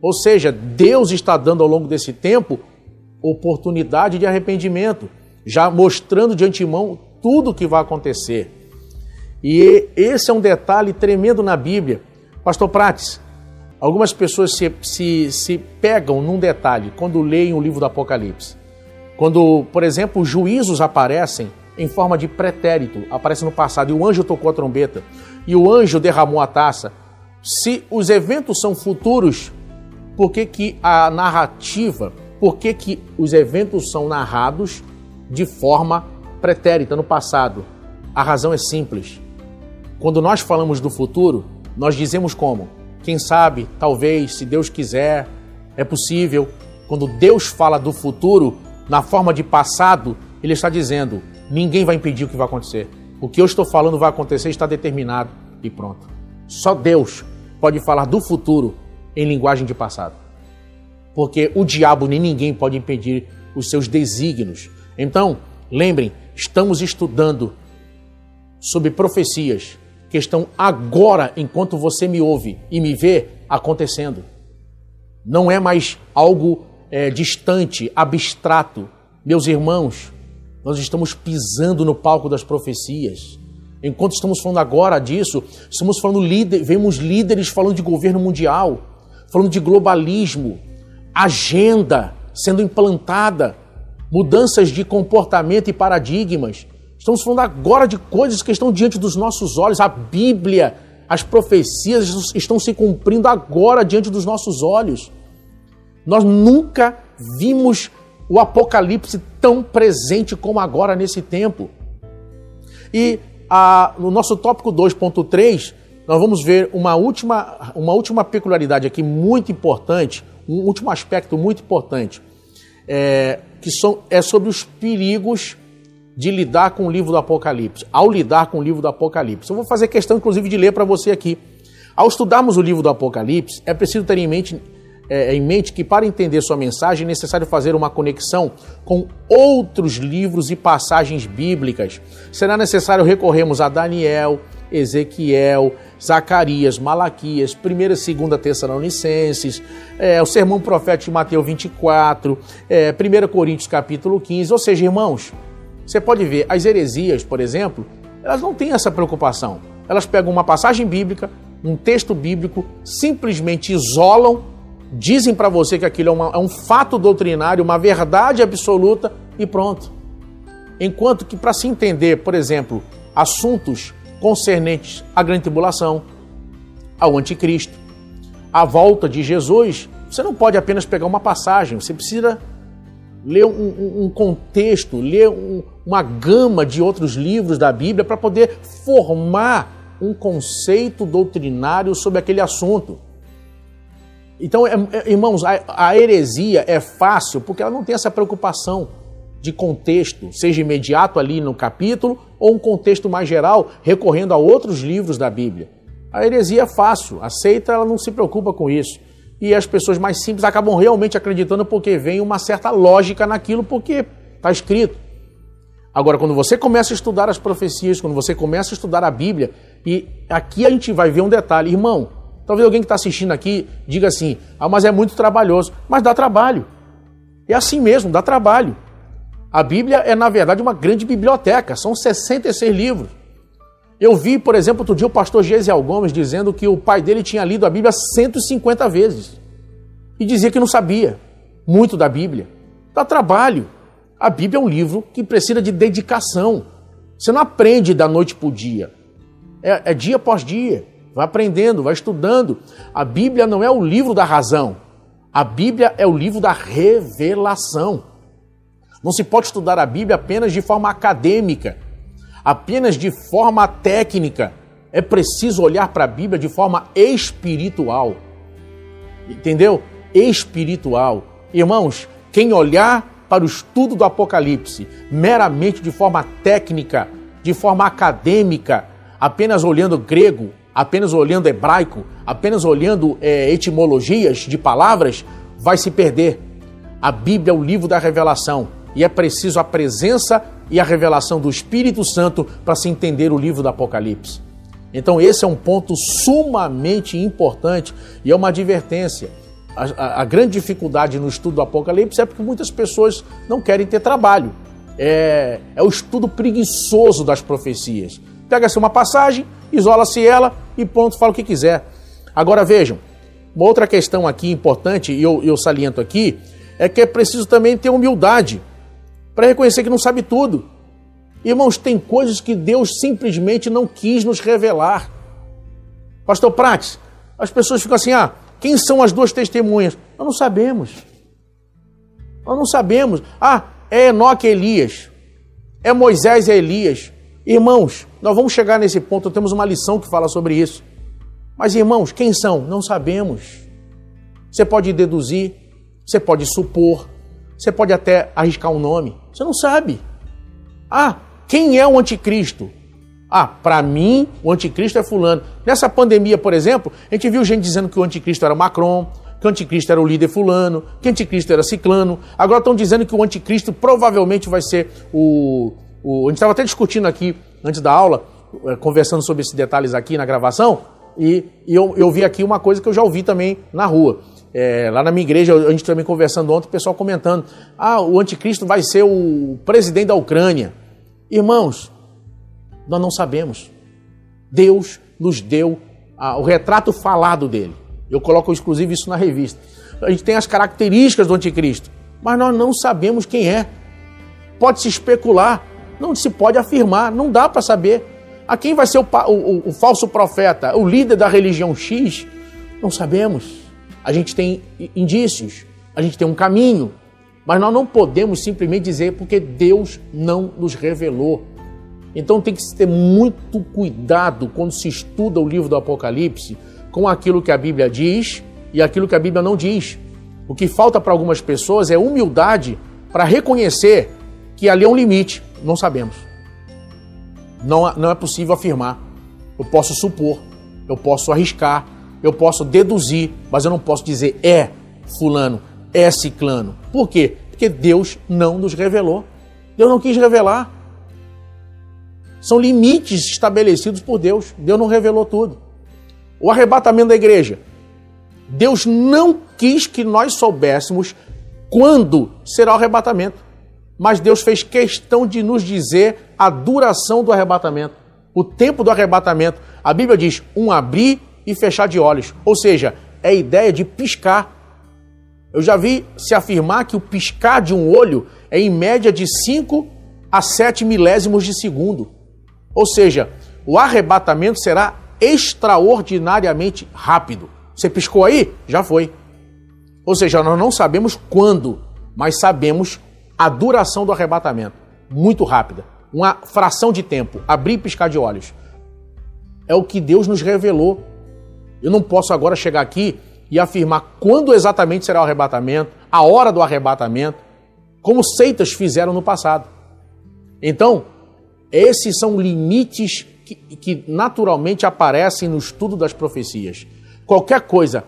Ou seja, Deus está dando ao longo desse tempo oportunidade de arrependimento, já mostrando de antemão tudo o que vai acontecer. E esse é um detalhe tremendo na Bíblia. Pastor Prates, algumas pessoas se, se, se pegam num detalhe quando leem o livro do Apocalipse. Quando, por exemplo, juízos aparecem em forma de pretérito, aparece no passado, e o anjo tocou a trombeta, e o anjo derramou a taça. Se os eventos são futuros, por que, que a narrativa por que, que os eventos são narrados de forma pretérita no passado? A razão é simples. Quando nós falamos do futuro, nós dizemos como? Quem sabe, talvez, se Deus quiser, é possível. Quando Deus fala do futuro na forma de passado, Ele está dizendo: ninguém vai impedir o que vai acontecer. O que eu estou falando vai acontecer, está determinado e pronto. Só Deus pode falar do futuro em linguagem de passado porque o diabo nem ninguém pode impedir os seus desígnios. Então, lembrem, estamos estudando sobre profecias que estão agora, enquanto você me ouve e me vê, acontecendo. Não é mais algo é, distante, abstrato. Meus irmãos, nós estamos pisando no palco das profecias. Enquanto estamos falando agora disso, estamos falando líder, vemos líderes falando de governo mundial, falando de globalismo, agenda sendo implantada, mudanças de comportamento e paradigmas. Estamos falando agora de coisas que estão diante dos nossos olhos. A Bíblia, as profecias estão se cumprindo agora diante dos nossos olhos. Nós nunca vimos o Apocalipse tão presente como agora nesse tempo. E a, no nosso tópico 2.3, nós vamos ver uma última, uma última peculiaridade aqui muito importante, um último aspecto muito importante, é, que são, é sobre os perigos de lidar com o livro do Apocalipse, ao lidar com o livro do Apocalipse. Eu vou fazer questão, inclusive, de ler para você aqui. Ao estudarmos o livro do Apocalipse, é preciso ter em mente, é, em mente que, para entender sua mensagem, é necessário fazer uma conexão com outros livros e passagens bíblicas. Será necessário recorrermos a Daniel, Ezequiel, Zacarias, Malaquias, 1 e 2 Tessalonicenses, é, o sermão profético de Mateus 24, é, 1 Coríntios capítulo 15. Ou seja, irmãos, você pode ver, as heresias, por exemplo, elas não têm essa preocupação. Elas pegam uma passagem bíblica, um texto bíblico, simplesmente isolam, dizem para você que aquilo é, uma, é um fato doutrinário, uma verdade absoluta e pronto. Enquanto que, para se entender, por exemplo, assuntos concernentes à grande tribulação, ao anticristo, à volta de Jesus, você não pode apenas pegar uma passagem, você precisa ler um, um contexto, ler um, uma gama de outros livros da Bíblia para poder formar um conceito doutrinário sobre aquele assunto. Então, é, é, irmãos, a, a heresia é fácil porque ela não tem essa preocupação de contexto, seja imediato ali no capítulo ou um contexto mais geral, recorrendo a outros livros da Bíblia. A heresia é fácil, aceita, ela não se preocupa com isso. E as pessoas mais simples acabam realmente acreditando porque vem uma certa lógica naquilo, porque está escrito. Agora, quando você começa a estudar as profecias, quando você começa a estudar a Bíblia, e aqui a gente vai ver um detalhe, irmão. Talvez alguém que está assistindo aqui diga assim: ah, mas é muito trabalhoso. Mas dá trabalho. É assim mesmo, dá trabalho. A Bíblia é, na verdade, uma grande biblioteca, são 66 livros. Eu vi, por exemplo, outro dia o pastor Gesiel Gomes dizendo que o pai dele tinha lido a Bíblia 150 vezes e dizia que não sabia muito da Bíblia. Dá trabalho. A Bíblia é um livro que precisa de dedicação. Você não aprende da noite para o dia. É, é dia após dia. Vai aprendendo, vai estudando. A Bíblia não é o livro da razão. A Bíblia é o livro da revelação. Não se pode estudar a Bíblia apenas de forma acadêmica, apenas de forma técnica. É preciso olhar para a Bíblia de forma espiritual. Entendeu? Espiritual. Irmãos, quem olhar para o estudo do Apocalipse meramente de forma técnica, de forma acadêmica, apenas olhando grego, apenas olhando hebraico, apenas olhando é, etimologias de palavras, vai se perder. A Bíblia é o livro da revelação e é preciso a presença e a revelação do Espírito Santo para se entender o livro do Apocalipse. Então, esse é um ponto sumamente importante e é uma advertência. A, a, a, grande dificuldade no estudo do Apocalipse é porque muitas pessoas não querem ter trabalho. É, é o estudo preguiçoso das profecias. Pega-se uma passagem, isola-se ela e pronto, fala o que quiser. Agora vejam, uma outra questão aqui importante, e eu, eu saliento aqui, é que é preciso também ter humildade para reconhecer que não sabe tudo. Irmãos, tem coisas que Deus simplesmente não quis nos revelar. Pastor Prates, as pessoas ficam assim: ah, quem são as duas testemunhas? Nós não sabemos. Nós não sabemos. Ah, é Enoque e Elias. É Moisés e Elias. Irmãos, nós vamos chegar nesse ponto, temos uma lição que fala sobre isso. Mas, irmãos, quem são? Não sabemos. Você pode deduzir, você pode supor, você pode até arriscar um nome. Você não sabe. Ah, quem é o anticristo? Ah, para mim, o anticristo é fulano. Nessa pandemia, por exemplo, a gente viu gente dizendo que o anticristo era Macron, que o anticristo era o líder fulano, que o anticristo era ciclano. Agora estão dizendo que o anticristo provavelmente vai ser o... o... A gente estava até discutindo aqui, antes da aula, eh, conversando sobre esses detalhes aqui na gravação, e, eu, eu vi aqui uma coisa que eu já ouvi também na rua. É, lá na minha igreja, a gente também conversando ontem, o pessoal comentando: ah, o anticristo vai ser o presidente da Ucrânia. Irmãos, nós não sabemos. Deus nos deu ah, o retrato falado dele. Eu coloco inclusive isso na revista. A gente tem as características do anticristo, mas nós não sabemos quem é. Pode se especular, não se pode afirmar, não dá para saber. A quem vai ser o, o, o falso profeta, o líder da religião X? Não sabemos a gente tem indícios, a gente tem um caminho, mas nós não podemos simplesmente dizer porque Deus não nos revelou. Então tem que se ter muito cuidado quando se estuda o livro do Apocalipse com aquilo que a Bíblia diz e aquilo que a Bíblia não diz. O que falta para algumas pessoas é humildade para reconhecer que ali é um limite. Não sabemos. Não, não é possível afirmar. Eu posso supor, eu posso arriscar, eu posso deduzir, mas eu não posso dizer é fulano, é ciclano. Por quê? Porque Deus não nos revelou. Deus não quis revelar. São limites estabelecidos por Deus. Deus não revelou tudo. O arrebatamento da igreja. Deus não quis que nós soubéssemos quando será o arrebatamento. Mas Deus fez questão de nos dizer a duração do arrebatamento, o tempo do arrebatamento. A Bíblia diz: um abrir e fechar de olhos. Ou seja, é a ideia de piscar. Eu já vi se afirmar que o piscar de um olho é em média de 5 a 7 milésimos de segundo. Ou seja, o arrebatamento será extraordinariamente rápido. Você piscou aí? Já foi. Ou seja, nós não sabemos quando, mas sabemos a duração do arrebatamento. Muito rápida. Uma fração de tempo. Abrir e piscar de olhos. É o que Deus nos revelou eu não posso agora chegar aqui e afirmar quando exatamente será o arrebatamento, a hora do arrebatamento, como seitas fizeram no passado. Então, esses são limites que, que naturalmente aparecem no estudo das profecias. Qualquer coisa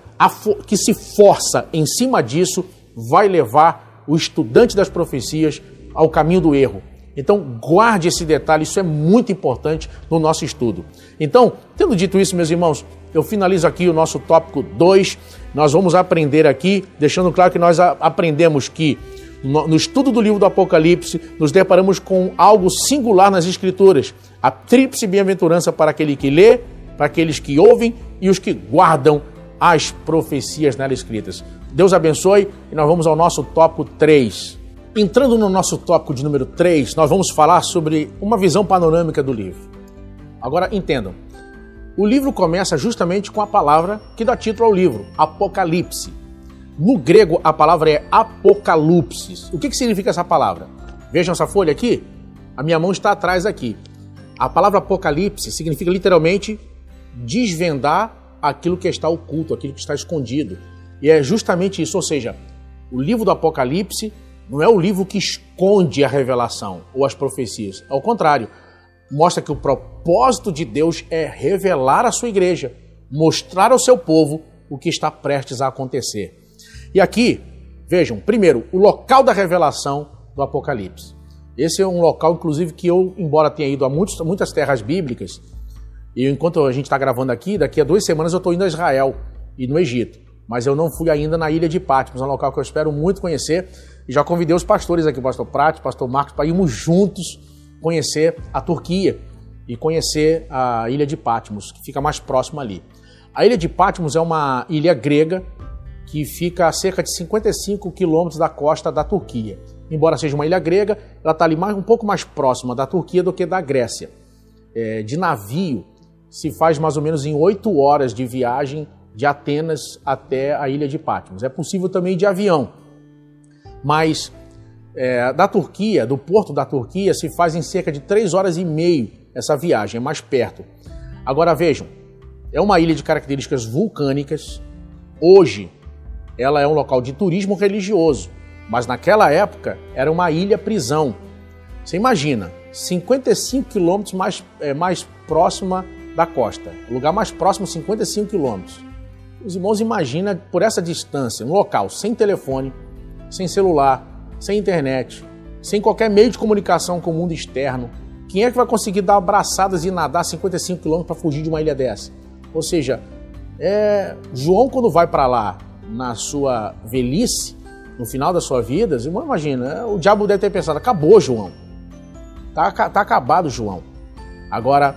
que se força em cima disso vai levar o estudante das profecias ao caminho do erro. Então, guarde esse detalhe, isso é muito importante no nosso estudo. Então, tendo dito isso, meus irmãos, eu finalizo aqui o nosso tópico 2. Nós vamos aprender aqui, deixando claro que nós aprendemos que no estudo do livro do Apocalipse, nos deparamos com algo singular nas Escrituras: a tríplice bem-aventurança para aquele que lê, para aqueles que ouvem e os que guardam as profecias nela escritas. Deus abençoe e nós vamos ao nosso tópico 3. Entrando no nosso tópico de número 3, nós vamos falar sobre uma visão panorâmica do livro. Agora entendam, o livro começa justamente com a palavra que dá título ao livro, Apocalipse. No grego, a palavra é apocalipsis. O que, que significa essa palavra? Vejam essa folha aqui. A minha mão está atrás aqui. A palavra apocalipse significa literalmente desvendar aquilo que está oculto, aquilo que está escondido. E é justamente isso, ou seja, o livro do Apocalipse não é o livro que esconde a revelação ou as profecias. Ao contrário, mostra que o propósito de Deus é revelar à sua igreja, mostrar ao seu povo o que está prestes a acontecer. E aqui, vejam, primeiro, o local da revelação do Apocalipse. Esse é um local, inclusive, que eu, embora tenha ido a muitos, muitas terras bíblicas, e enquanto a gente está gravando aqui, daqui a duas semanas eu estou indo a Israel e no Egito. Mas eu não fui ainda na ilha de Patmos, um local que eu espero muito conhecer. E já convidei os pastores aqui, o pastor Prat, o pastor Marcos, para irmos juntos conhecer a Turquia e conhecer a ilha de Patmos, que fica mais próximo ali. A ilha de Patmos é uma ilha grega que fica a cerca de 55 quilômetros da costa da Turquia. Embora seja uma ilha grega, ela está ali mais, um pouco mais próxima da Turquia do que da Grécia. É, de navio, se faz mais ou menos em oito horas de viagem de Atenas até a ilha de Patmos. É possível também de avião, mas é, da Turquia, do porto da Turquia, se faz em cerca de três horas e meio essa viagem, é mais perto. Agora vejam, é uma ilha de características vulcânicas. Hoje, ela é um local de turismo religioso, mas naquela época era uma ilha prisão. Você imagina, 55 quilômetros mais, é, mais próxima da costa, o lugar mais próximo 55 quilômetros. Os irmãos imaginam por essa distância, um local sem telefone, sem celular, sem internet, sem qualquer meio de comunicação com o mundo externo, quem é que vai conseguir dar abraçadas e nadar 55 quilômetros para fugir de uma ilha dessa? Ou seja, é, João quando vai para lá na sua velhice, no final da sua vida, imagina, o diabo deve ter pensado, acabou João, tá, tá acabado João. Agora,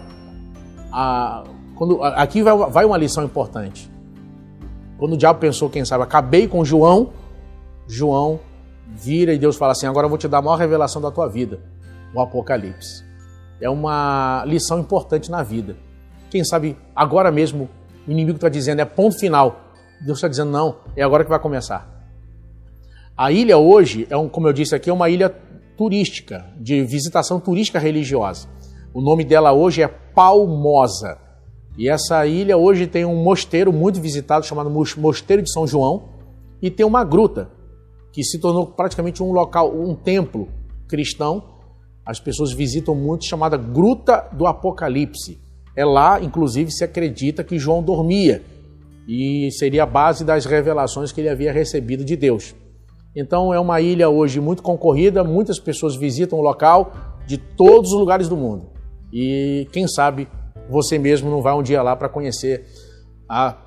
a, quando, aqui vai, vai uma lição importante. Quando o diabo pensou, quem sabe, acabei com João, João vira e Deus fala assim: agora eu vou te dar a maior revelação da tua vida, o Apocalipse. É uma lição importante na vida. Quem sabe agora mesmo o inimigo está dizendo é ponto final. Deus está dizendo não, é agora que vai começar. A ilha hoje, é um, como eu disse aqui, é uma ilha turística, de visitação turística religiosa. O nome dela hoje é Palmosa. E essa ilha hoje tem um mosteiro muito visitado chamado Mosteiro de São João e tem uma gruta que se tornou praticamente um local, um templo cristão. As pessoas visitam muito, chamada Gruta do Apocalipse. É lá, inclusive, se acredita que João dormia e seria a base das revelações que ele havia recebido de Deus. Então é uma ilha hoje muito concorrida, muitas pessoas visitam o local de todos os lugares do mundo. E quem sabe você mesmo não vai um dia lá para conhecer a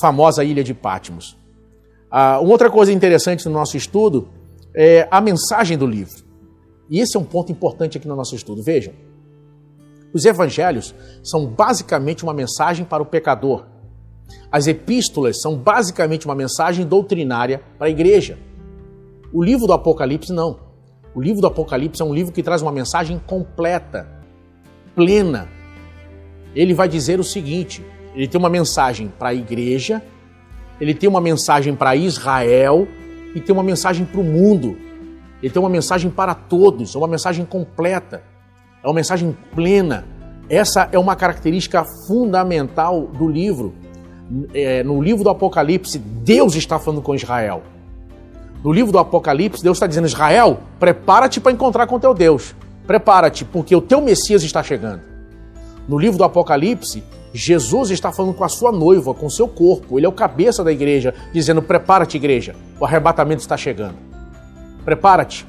famosa ilha de Patmos. Ah, uma outra coisa interessante no nosso estudo é a mensagem do livro. E esse é um ponto importante aqui no nosso estudo. Vejam, os evangelhos são basicamente uma mensagem para o pecador. As epístolas são basicamente uma mensagem doutrinária para a igreja. O livro do Apocalipse não. O livro do Apocalipse é um livro que traz uma mensagem completa, plena. Ele vai dizer o seguinte: ele tem uma mensagem para a igreja, ele tem uma mensagem para Israel e tem uma mensagem para o mundo. Ele tem uma mensagem para todos, é uma mensagem completa, é uma mensagem plena. Essa é uma característica fundamental do livro. é, no livro do Apocalipse, Deus está falando com Israel. No livro do Apocalipse, Deus está dizendo: Israel, prepara-te para encontrar com teu Deus. Prepara-te, porque o teu Messias está chegando. No livro do Apocalipse, Jesus está falando com a sua noiva, com seu corpo. Ele é o cabeça da igreja, dizendo: Prepara-te, igreja, o arrebatamento está chegando. Prepara-te.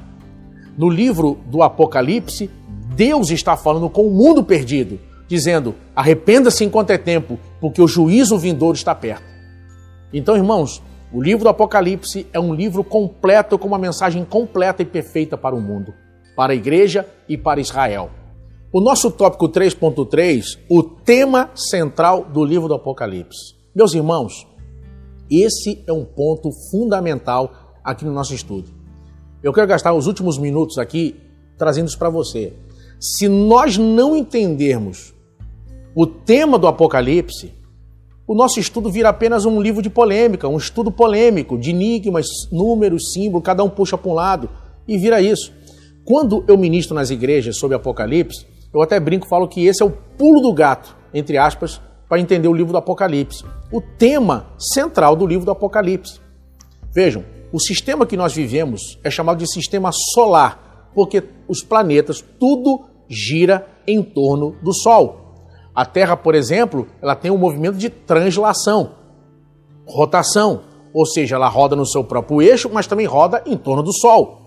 No livro do Apocalipse, Deus está falando com o mundo perdido, dizendo: Arrependa-se enquanto é tempo, porque o juízo vindouro está perto. Então, irmãos, o livro do Apocalipse é um livro completo, com uma mensagem completa e perfeita para o mundo, para a igreja e para Israel. O nosso tópico 3.3, o tema central do livro do Apocalipse. Meus irmãos, esse é um ponto fundamental aqui no nosso estudo. Eu quero gastar os últimos minutos aqui trazendo isso para você. Se nós não entendermos o tema do Apocalipse, o nosso estudo vira apenas um livro de polêmica, um estudo polêmico, de enigmas, números, símbolos, cada um puxa para um lado e vira isso. Quando eu ministro nas igrejas sobre Apocalipse, eu até brinco, falo que esse é o pulo do gato, entre aspas, para entender o livro do Apocalipse. O tema central do livro do Apocalipse. Vejam, o sistema que nós vivemos é chamado de sistema solar, porque os planetas, tudo gira em torno do Sol. A Terra, por exemplo, ela tem um movimento de translação, rotação, ou seja, ela roda no seu próprio eixo, mas também roda em torno do Sol.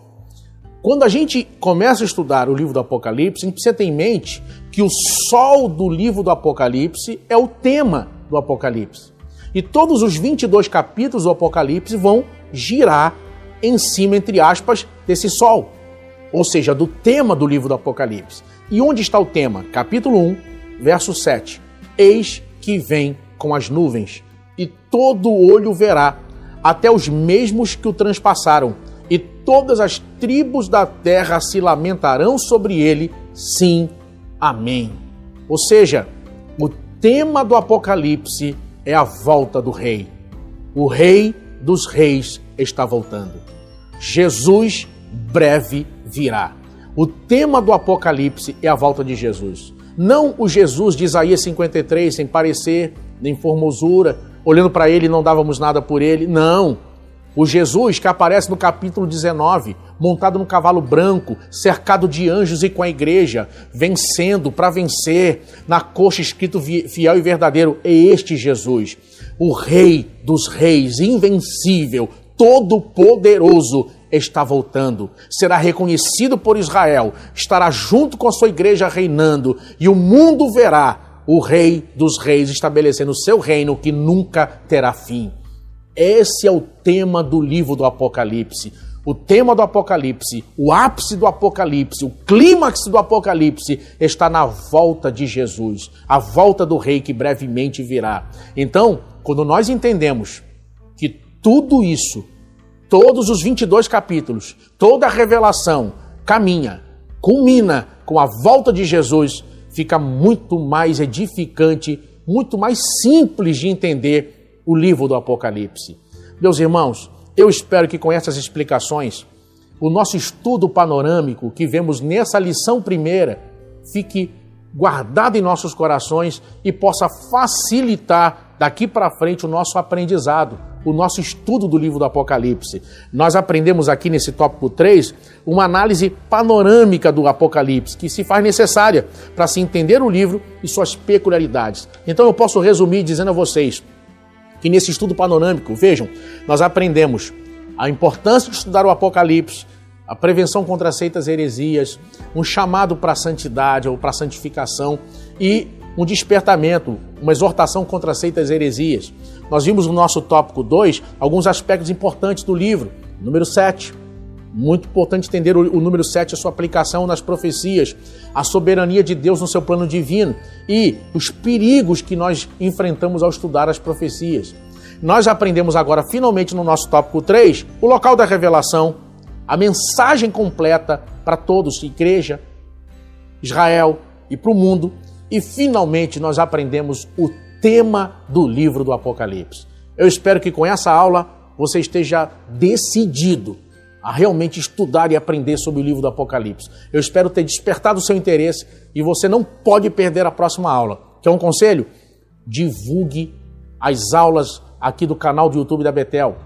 Quando a gente começa a estudar o livro do Apocalipse, a gente precisa ter em mente que o sol do livro do Apocalipse é o tema do Apocalipse. E todos os 22 capítulos do Apocalipse vão girar em cima, entre aspas, desse sol. Ou seja, do tema do livro do Apocalipse. E onde está o tema? Capítulo 1, verso 7. Eis que vem com as nuvens, e todo olho verá, até os mesmos que o transpassaram e todas as tribos da terra se lamentarão sobre ele. Sim, amém. Ou seja, o tema do Apocalipse é a volta do Rei. O Rei dos Reis está voltando. Jesus breve virá. O tema do Apocalipse é a volta de Jesus. Não o Jesus de Isaías 53, sem parecer, nem formosura, olhando para ele não dávamos nada por ele. Não. O Jesus que aparece no capítulo 19, montado num cavalo branco, cercado de anjos e com a igreja, vencendo para vencer, na coxa escrito fiel e verdadeiro, é este Jesus, o Rei dos Reis, invencível, todo-poderoso, está voltando. Será reconhecido por Israel, estará junto com a sua igreja reinando, e o mundo verá o Rei dos Reis estabelecendo o seu reino que nunca terá fim. Esse é o tema do livro do Apocalipse. O tema do Apocalipse, o ápice do Apocalipse, o clímax do Apocalipse está na volta de Jesus, a volta do Rei que brevemente virá. Então, quando nós entendemos que tudo isso, todos os 22 capítulos, toda a revelação caminha, culmina com a volta de Jesus, fica muito mais edificante, muito mais simples de entender o livro do Apocalipse. Meus irmãos, eu espero que com essas explicações, o nosso estudo panorâmico que vemos nessa lição primeira fique guardado em nossos corações e possa facilitar daqui para frente o nosso aprendizado, o nosso estudo do livro do Apocalipse. Nós aprendemos aqui nesse tópico 3 uma análise panorâmica do Apocalipse, que se faz necessária para se entender o livro e suas peculiaridades. Então eu posso resumir dizendo a vocês que nesse estudo panorâmico, vejam, nós aprendemos a importância de estudar o Apocalipse, a prevenção contra seitas heresias, um chamado para a santidade ou para a santificação e um despertamento, uma exortação contra seitas heresias. Nós vimos no nosso tópico 2 alguns aspectos importantes do livro. Número 7, muito importante entender o, número 7, a sua aplicação nas profecias, a soberania de Deus no seu plano divino e os perigos que nós enfrentamos ao estudar as profecias. Nós aprendemos agora, finalmente, no nosso tópico 3, o local da revelação, a mensagem completa para todos, igreja, Israel e para o mundo. E finalmente nós aprendemos o tema do livro do Apocalipse. Eu espero que com essa aula você esteja decidido a realmente estudar e aprender sobre o livro do Apocalipse. Eu espero ter despertado o seu interesse e você não pode perder a próxima aula. Quer um conselho? Divulgue as aulas aqui do canal do YouTube da Betel.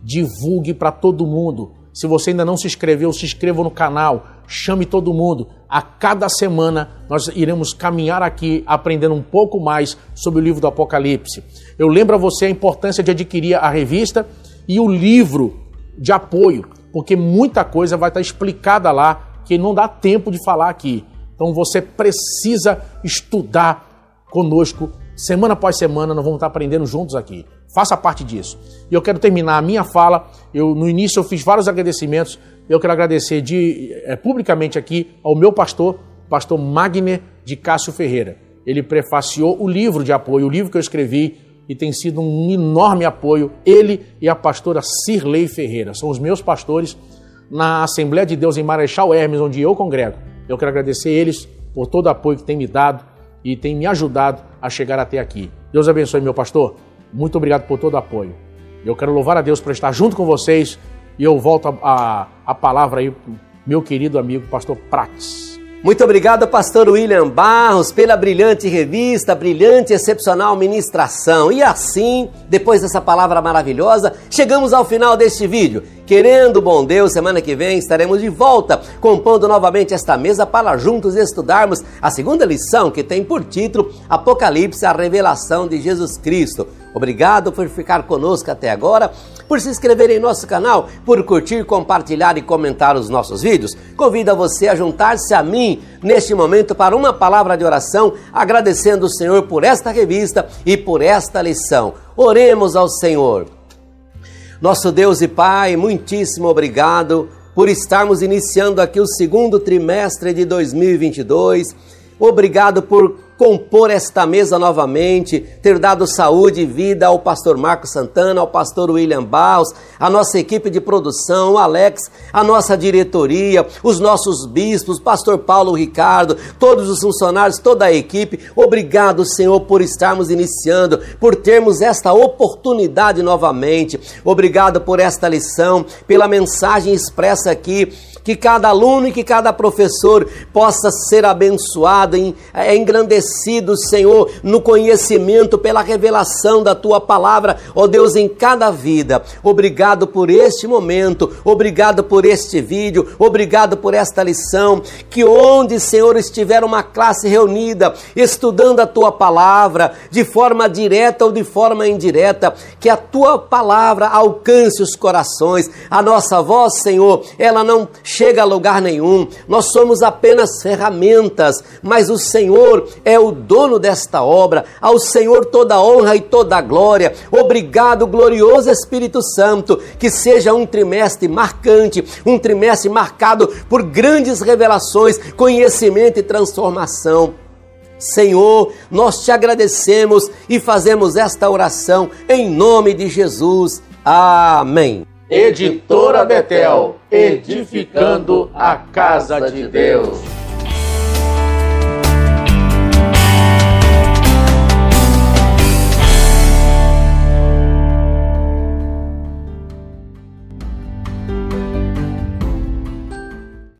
Divulgue para todo mundo. Se você ainda não se inscreveu, se inscreva no canal, chame todo mundo. A cada semana nós iremos caminhar aqui aprendendo um pouco mais sobre o livro do Apocalipse. Eu lembro a você a importância de adquirir a revista e o livro de apoio, porque muita coisa vai estar explicada lá que não dá tempo de falar aqui. Então você precisa estudar conosco semana após semana, nós vamos estar aprendendo juntos aqui. Faça parte disso. E eu quero terminar a minha fala. Eu no início eu fiz vários agradecimentos. Eu quero agradecer de, é, publicamente aqui ao meu pastor, pastor Magner de Cássio Ferreira. Ele prefaciou o livro de apoio, o livro que eu escrevi, e tem sido um enorme apoio. Ele e a pastora Cirlei Ferreira são os meus pastores na Assembleia de Deus em Marechal Hermes, onde eu congrego. Eu quero agradecer eles por todo o apoio que têm me dado e têm me ajudado a chegar até aqui. Deus abençoe, meu pastor. Muito obrigado por todo o apoio. Eu quero louvar a Deus por estar junto com vocês e eu volto a, a, a palavra aí, meu querido amigo, pastor Prates. Muito obrigado, pastor William Barros, pela brilhante revista, brilhante e excepcional ministração. E assim, depois dessa palavra maravilhosa, chegamos ao final deste vídeo. Querendo, bom Deus, semana que vem estaremos de volta, compondo novamente esta mesa para juntos estudarmos a segunda lição que tem por título Apocalipse, a revelação de Jesus Cristo. Obrigado por ficar conosco até agora, por se inscrever em nosso canal, por curtir, compartilhar e comentar os nossos vídeos. Convido você a juntar-se a mim neste momento para uma palavra de oração, agradecendo o Senhor por esta revista e por esta lição. Oremos ao Senhor. Nosso Deus e Pai, muitíssimo obrigado por estarmos iniciando aqui o segundo trimestre de 2022. Obrigado por compor esta mesa novamente, ter dado saúde e vida ao pastor Marcos Santana, ao pastor William Baus, a nossa equipe de produção, Alex, a nossa diretoria, os nossos bispos, pastor Paulo Ricardo, todos os funcionários, toda a equipe. Obrigado, Senhor, por estarmos iniciando, por termos esta oportunidade novamente. Obrigado por esta lição, pela mensagem expressa aqui que cada aluno e que cada professor possa ser abençoado, é, engrandecido, Senhor, no conhecimento, pela revelação da tua palavra, ó Deus, em cada vida. Obrigado por este momento, obrigado por este vídeo, obrigado por esta lição. Que onde, Senhor, estiver uma classe reunida, estudando a tua palavra, de forma direta ou de forma indireta, que a tua palavra alcance os corações. A nossa voz, Senhor, ela não chega a lugar nenhum, nós somos apenas ferramentas, mas o Senhor é o dono desta obra, ao Senhor toda honra e toda glória. Obrigado, glorioso Espírito Santo, que seja um trimestre marcante, um trimestre marcado por grandes revelações, conhecimento e transformação. Senhor, nós te agradecemos e fazemos esta oração em nome de Jesus. Amém. Editora Betel, edificando a casa de Deus.